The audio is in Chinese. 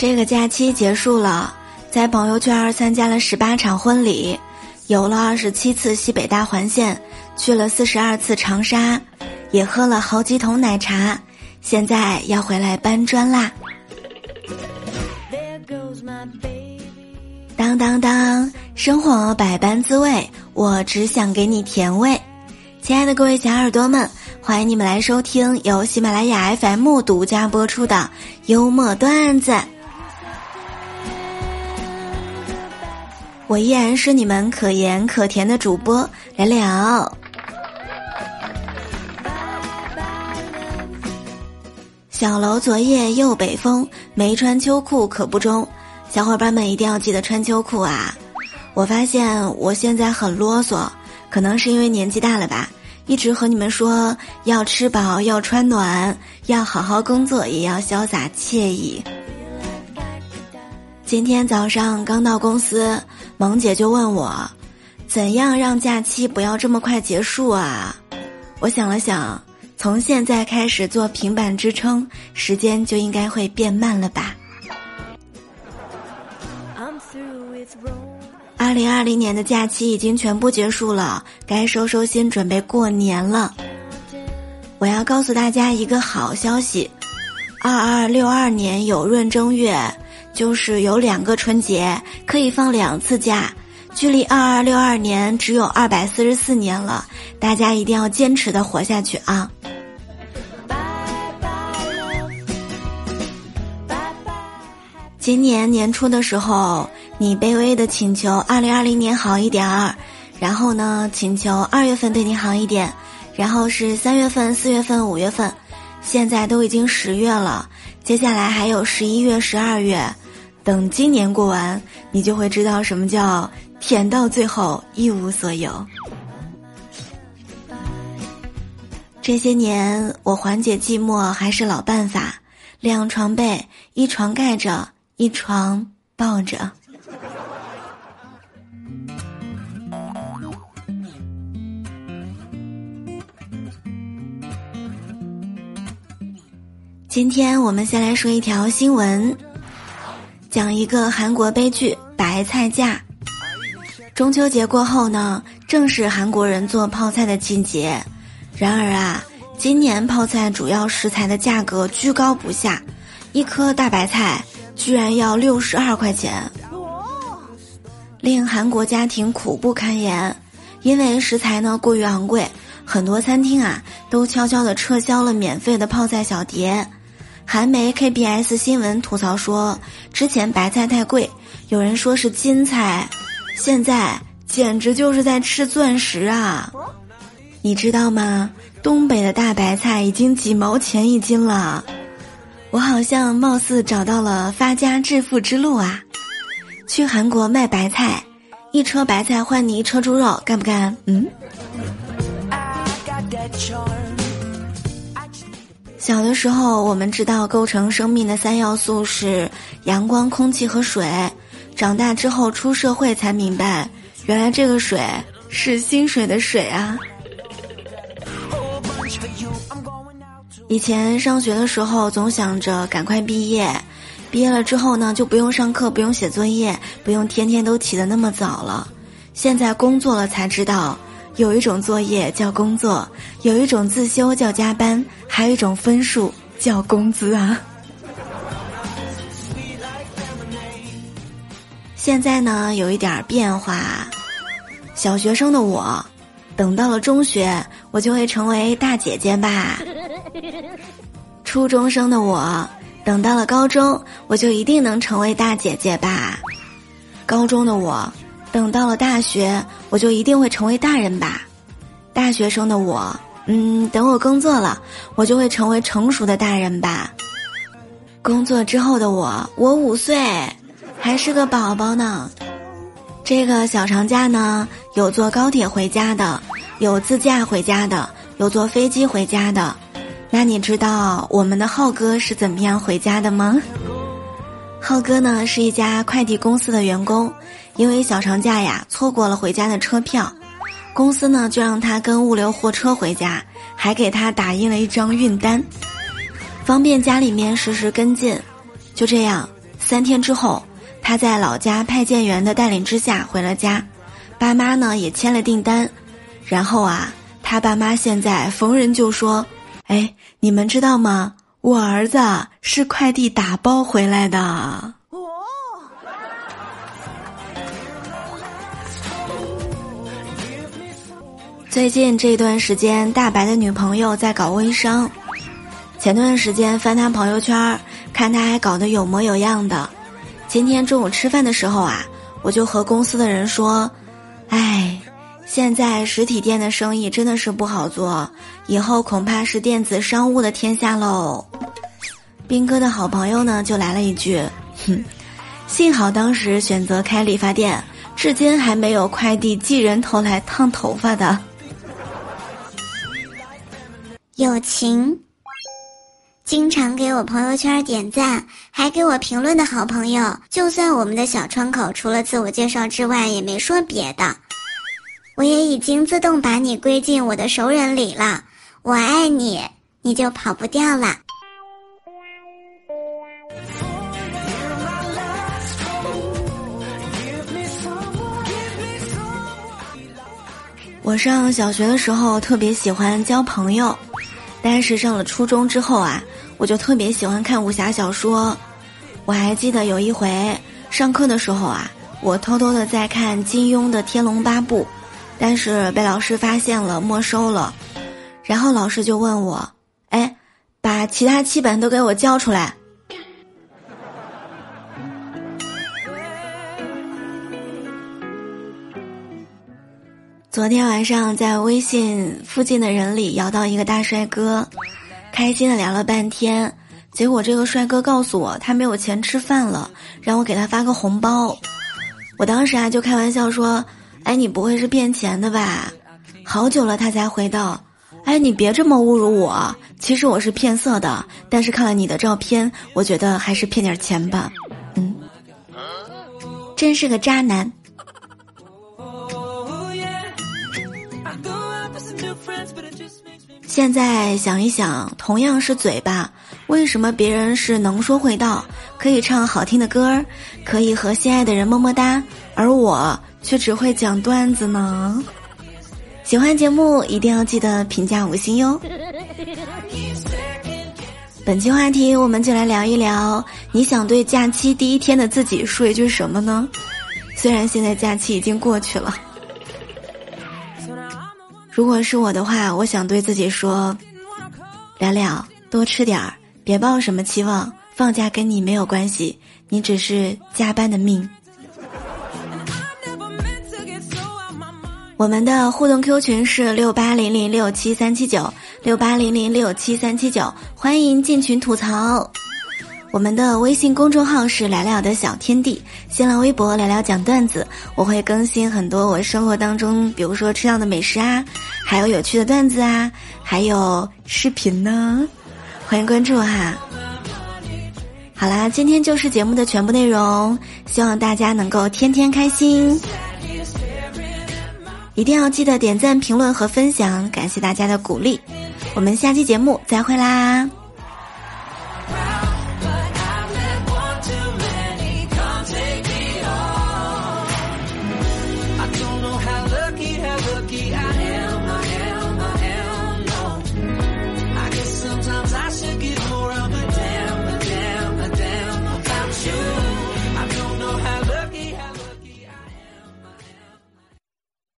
这个假期结束了，在朋友圈参加了十八场婚礼，游了二十七次西北大环线，去了四十二次长沙，也喝了好几桶奶茶，现在要回来搬砖啦。当当当，生活百般滋味，我只想给你甜味。亲爱的各位小耳朵们，欢迎你们来收听由喜马拉雅 FM 独家播出的幽默段子。我依然是你们可盐可甜的主播聊聊。小楼昨夜又北风，没穿秋裤可不中。小伙伴们一定要记得穿秋裤啊！我发现我现在很啰嗦，可能是因为年纪大了吧，一直和你们说要吃饱，要穿暖，要好好工作，也要潇洒惬意。今天早上刚到公司，萌姐就问我，怎样让假期不要这么快结束啊？我想了想，从现在开始做平板支撑，时间就应该会变慢了吧。二零二零年的假期已经全部结束了，该收收心，准备过年了。我要告诉大家一个好消息，二二六二年有闰正月。就是有两个春节可以放两次假，距离二二六二年只有二百四十四年了，大家一定要坚持的活下去啊！今年年初的时候，你卑微的请求二零二零年好一点儿，然后呢，请求二月份对你好一点，然后是三月份、四月份、五月份，现在都已经十月了，接下来还有十一月、十二月。等今年过完，你就会知道什么叫舔到最后一无所有。这些年，我缓解寂寞还是老办法：两床被，一床盖着，一床抱着。今天我们先来说一条新闻。讲一个韩国悲剧——白菜价。中秋节过后呢，正是韩国人做泡菜的季节。然而啊，今年泡菜主要食材的价格居高不下，一颗大白菜居然要六十二块钱，令韩国家庭苦不堪言。因为食材呢过于昂贵，很多餐厅啊都悄悄地撤销了免费的泡菜小碟。韩媒 KBS 新闻吐槽说，之前白菜太贵，有人说是金菜，现在简直就是在吃钻石啊！你知道吗？东北的大白菜已经几毛钱一斤了，我好像貌似找到了发家致富之路啊！去韩国卖白菜，一车白菜换你一车猪肉，干不干？嗯。小的时候，我们知道构成生命的三要素是阳光、空气和水。长大之后出社会才明白，原来这个水是薪水的水啊！以前上学的时候，总想着赶快毕业，毕业了之后呢，就不用上课，不用写作业，不用天天都起得那么早了。现在工作了才知道。有一种作业叫工作，有一种自修叫加班，还有一种分数叫工资啊！现在呢，有一点变化。小学生的我，等到了中学，我就会成为大姐姐吧。初中生的我，等到了高中，我就一定能成为大姐姐吧。高中的我。等到了大学，我就一定会成为大人吧。大学生的我，嗯，等我工作了，我就会成为成熟的大人吧。工作之后的我，我五岁，还是个宝宝呢。这个小长假呢，有坐高铁回家的，有自驾回家的，有坐飞机回家的。那你知道我们的浩哥是怎么样回家的吗？浩哥呢，是一家快递公司的员工。因为小长假呀，错过了回家的车票，公司呢就让他跟物流货车回家，还给他打印了一张运单，方便家里面实时跟进。就这样，三天之后，他在老家派件员的带领之下回了家，爸妈呢也签了订单。然后啊，他爸妈现在逢人就说：“哎，你们知道吗？我儿子是快递打包回来的。”最近这段时间，大白的女朋友在搞微商。前段时间翻他朋友圈，看他还搞得有模有样的。今天中午吃饭的时候啊，我就和公司的人说：“哎，现在实体店的生意真的是不好做，以后恐怕是电子商务的天下喽。”斌哥的好朋友呢，就来了一句：“哼，幸好当时选择开理发店，至今还没有快递寄人头来烫头发的。”友情，经常给我朋友圈点赞，还给我评论的好朋友，就算我们的小窗口除了自我介绍之外，也没说别的，我也已经自动把你归进我的熟人里了。我爱你，你就跑不掉了。我上小学的时候特别喜欢交朋友。但是上了初中之后啊，我就特别喜欢看武侠小说。我还记得有一回上课的时候啊，我偷偷的在看金庸的《天龙八部》，但是被老师发现了，没收了。然后老师就问我：“哎，把其他七本都给我交出来。”昨天晚上在微信附近的人里摇到一个大帅哥，开心的聊了半天，结果这个帅哥告诉我他没有钱吃饭了，让我给他发个红包。我当时啊就开玩笑说：“哎，你不会是骗钱的吧？”好久了他才回道：“哎，你别这么侮辱我，其实我是骗色的，但是看了你的照片，我觉得还是骗点钱吧。”嗯，真是个渣男。现在想一想，同样是嘴巴，为什么别人是能说会道，可以唱好听的歌儿，可以和心爱的人么么哒，而我却只会讲段子呢？喜欢节目一定要记得评价五星哟。本期话题，我们就来聊一聊，你想对假期第一天的自己说一句什么呢？虽然现在假期已经过去了。如果是我的话，我想对自己说：“聊聊，多吃点儿，别抱什么期望。放假跟你没有关系，你只是加班的命。”我们的互动 Q 群是六八零零六七三七九六八零零六七三七九，欢迎进群吐槽。我们的微信公众号是聊聊的小天地，新浪微博聊聊讲段子，我会更新很多我生活当中，比如说吃到的美食啊，还有有趣的段子啊，还有视频呢，欢迎关注哈。好啦，今天就是节目的全部内容，希望大家能够天天开心，一定要记得点赞、评论和分享，感谢大家的鼓励，我们下期节目再会啦。